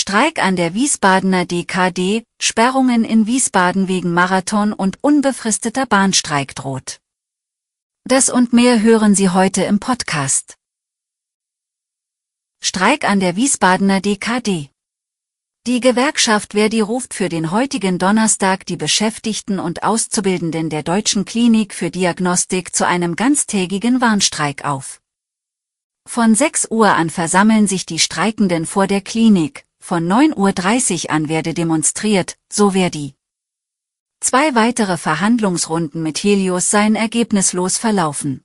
Streik an der Wiesbadener DKD, Sperrungen in Wiesbaden wegen Marathon und unbefristeter Bahnstreik droht. Das und mehr hören Sie heute im Podcast. Streik an der Wiesbadener DKD. Die Gewerkschaft Verdi ruft für den heutigen Donnerstag die Beschäftigten und Auszubildenden der Deutschen Klinik für Diagnostik zu einem ganztägigen Warnstreik auf. Von 6 Uhr an versammeln sich die Streikenden vor der Klinik, von 9.30 Uhr an werde demonstriert, so Verdi. Zwei weitere Verhandlungsrunden mit Helios seien ergebnislos verlaufen.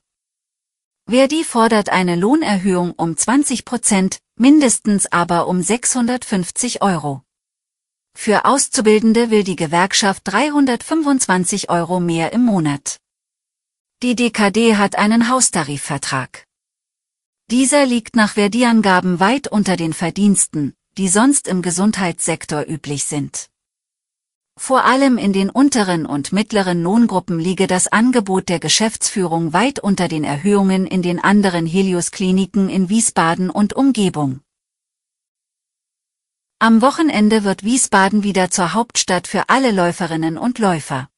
Verdi fordert eine Lohnerhöhung um 20 Prozent, mindestens aber um 650 Euro. Für Auszubildende will die Gewerkschaft 325 Euro mehr im Monat. Die DKD hat einen Haustarifvertrag. Dieser liegt nach Verdi-Angaben weit unter den Verdiensten, die sonst im Gesundheitssektor üblich sind. Vor allem in den unteren und mittleren Lohngruppen liege das Angebot der Geschäftsführung weit unter den Erhöhungen in den anderen Helios-Kliniken in Wiesbaden und Umgebung. Am Wochenende wird Wiesbaden wieder zur Hauptstadt für alle Läuferinnen und Läufer.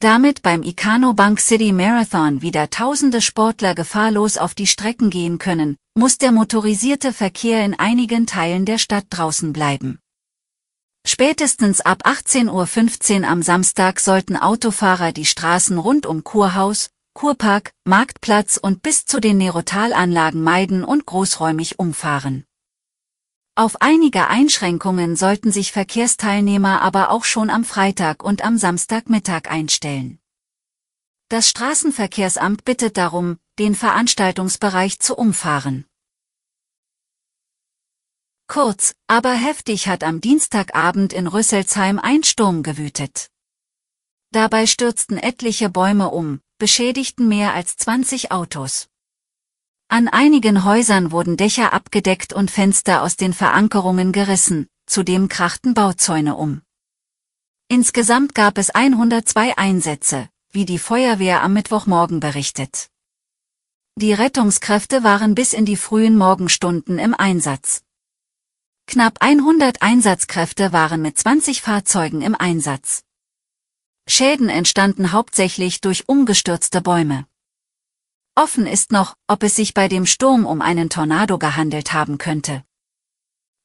Damit beim Icano Bank City Marathon wieder tausende Sportler gefahrlos auf die Strecken gehen können, muss der motorisierte Verkehr in einigen Teilen der Stadt draußen bleiben. Spätestens ab 18.15 Uhr am Samstag sollten Autofahrer die Straßen rund um Kurhaus, Kurpark, Marktplatz und bis zu den Nerotalanlagen meiden und großräumig umfahren. Auf einige Einschränkungen sollten sich Verkehrsteilnehmer aber auch schon am Freitag und am Samstagmittag einstellen. Das Straßenverkehrsamt bittet darum, den Veranstaltungsbereich zu umfahren. Kurz, aber heftig hat am Dienstagabend in Rüsselsheim ein Sturm gewütet. Dabei stürzten etliche Bäume um, beschädigten mehr als 20 Autos. An einigen Häusern wurden Dächer abgedeckt und Fenster aus den Verankerungen gerissen, zudem krachten Bauzäune um. Insgesamt gab es 102 Einsätze, wie die Feuerwehr am Mittwochmorgen berichtet. Die Rettungskräfte waren bis in die frühen Morgenstunden im Einsatz. Knapp 100 Einsatzkräfte waren mit 20 Fahrzeugen im Einsatz. Schäden entstanden hauptsächlich durch umgestürzte Bäume. Offen ist noch, ob es sich bei dem Sturm um einen Tornado gehandelt haben könnte.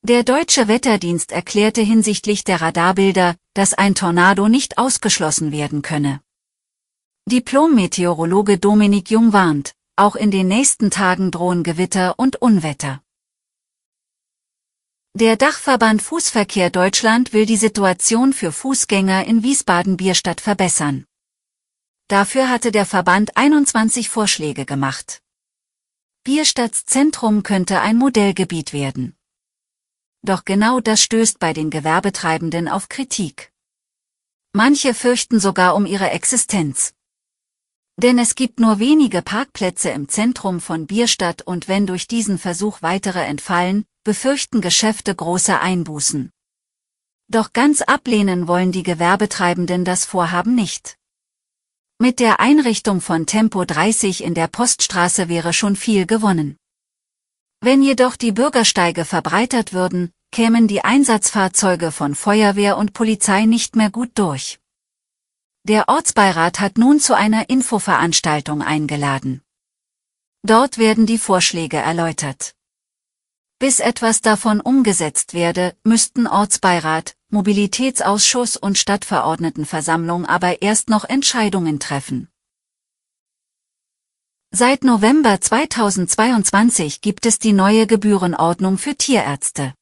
Der deutsche Wetterdienst erklärte hinsichtlich der Radarbilder, dass ein Tornado nicht ausgeschlossen werden könne. Diplom-Meteorologe Dominik Jung warnt, auch in den nächsten Tagen drohen Gewitter und Unwetter. Der Dachverband Fußverkehr Deutschland will die Situation für Fußgänger in Wiesbaden-Bierstadt verbessern. Dafür hatte der Verband 21 Vorschläge gemacht. Bierstadts Zentrum könnte ein Modellgebiet werden. Doch genau das stößt bei den Gewerbetreibenden auf Kritik. Manche fürchten sogar um ihre Existenz. Denn es gibt nur wenige Parkplätze im Zentrum von Bierstadt und wenn durch diesen Versuch weitere entfallen, befürchten Geschäfte große Einbußen. Doch ganz ablehnen wollen die Gewerbetreibenden das Vorhaben nicht. Mit der Einrichtung von Tempo 30 in der Poststraße wäre schon viel gewonnen. Wenn jedoch die Bürgersteige verbreitert würden, kämen die Einsatzfahrzeuge von Feuerwehr und Polizei nicht mehr gut durch. Der Ortsbeirat hat nun zu einer Infoveranstaltung eingeladen. Dort werden die Vorschläge erläutert. Bis etwas davon umgesetzt werde, müssten Ortsbeirat, Mobilitätsausschuss und Stadtverordnetenversammlung aber erst noch Entscheidungen treffen. Seit November 2022 gibt es die neue Gebührenordnung für Tierärzte.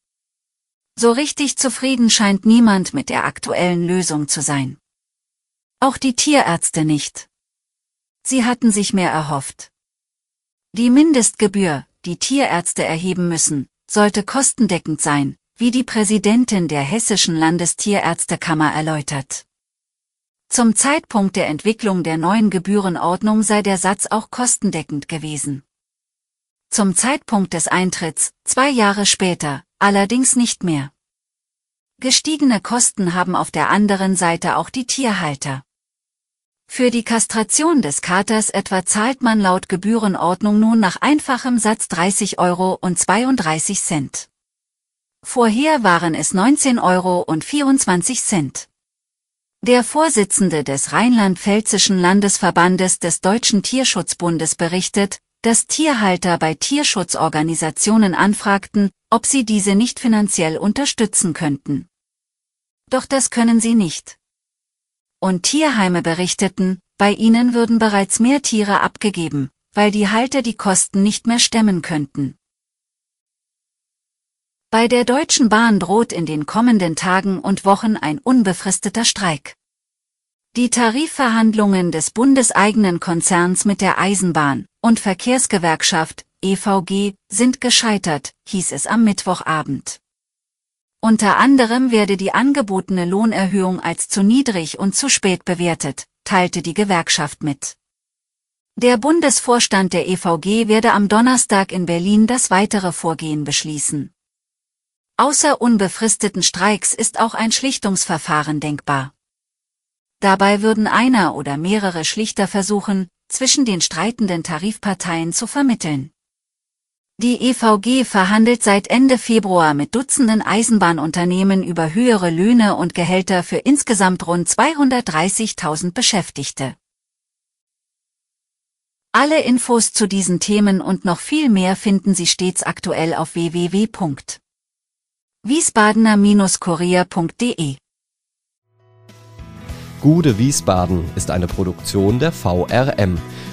So richtig zufrieden scheint niemand mit der aktuellen Lösung zu sein. Auch die Tierärzte nicht. Sie hatten sich mehr erhofft. Die Mindestgebühr, die Tierärzte erheben müssen, sollte kostendeckend sein, wie die Präsidentin der Hessischen Landestierärztekammer erläutert. Zum Zeitpunkt der Entwicklung der neuen Gebührenordnung sei der Satz auch kostendeckend gewesen. Zum Zeitpunkt des Eintritts, zwei Jahre später, allerdings nicht mehr. Gestiegene Kosten haben auf der anderen Seite auch die Tierhalter. Für die Kastration des Katers etwa zahlt man laut Gebührenordnung nun nach einfachem Satz 30 Euro und 32 Cent. Vorher waren es 19 Euro und 24 Cent. Der Vorsitzende des Rheinland-Pfälzischen Landesverbandes des Deutschen Tierschutzbundes berichtet, dass Tierhalter bei Tierschutzorganisationen anfragten, ob sie diese nicht finanziell unterstützen könnten. Doch das können sie nicht. Und Tierheime berichteten, bei ihnen würden bereits mehr Tiere abgegeben, weil die Halter die Kosten nicht mehr stemmen könnten. Bei der Deutschen Bahn droht in den kommenden Tagen und Wochen ein unbefristeter Streik. Die Tarifverhandlungen des bundeseigenen Konzerns mit der Eisenbahn und Verkehrsgewerkschaft EVG sind gescheitert, hieß es am Mittwochabend. Unter anderem werde die angebotene Lohnerhöhung als zu niedrig und zu spät bewertet, teilte die Gewerkschaft mit. Der Bundesvorstand der EVG werde am Donnerstag in Berlin das weitere Vorgehen beschließen. Außer unbefristeten Streiks ist auch ein Schlichtungsverfahren denkbar. Dabei würden einer oder mehrere Schlichter versuchen, zwischen den streitenden Tarifparteien zu vermitteln. Die EVG verhandelt seit Ende Februar mit Dutzenden Eisenbahnunternehmen über höhere Löhne und Gehälter für insgesamt rund 230.000 Beschäftigte. Alle Infos zu diesen Themen und noch viel mehr finden Sie stets aktuell auf www wiesbadener-kurier.de Gude Wiesbaden ist eine Produktion der VRM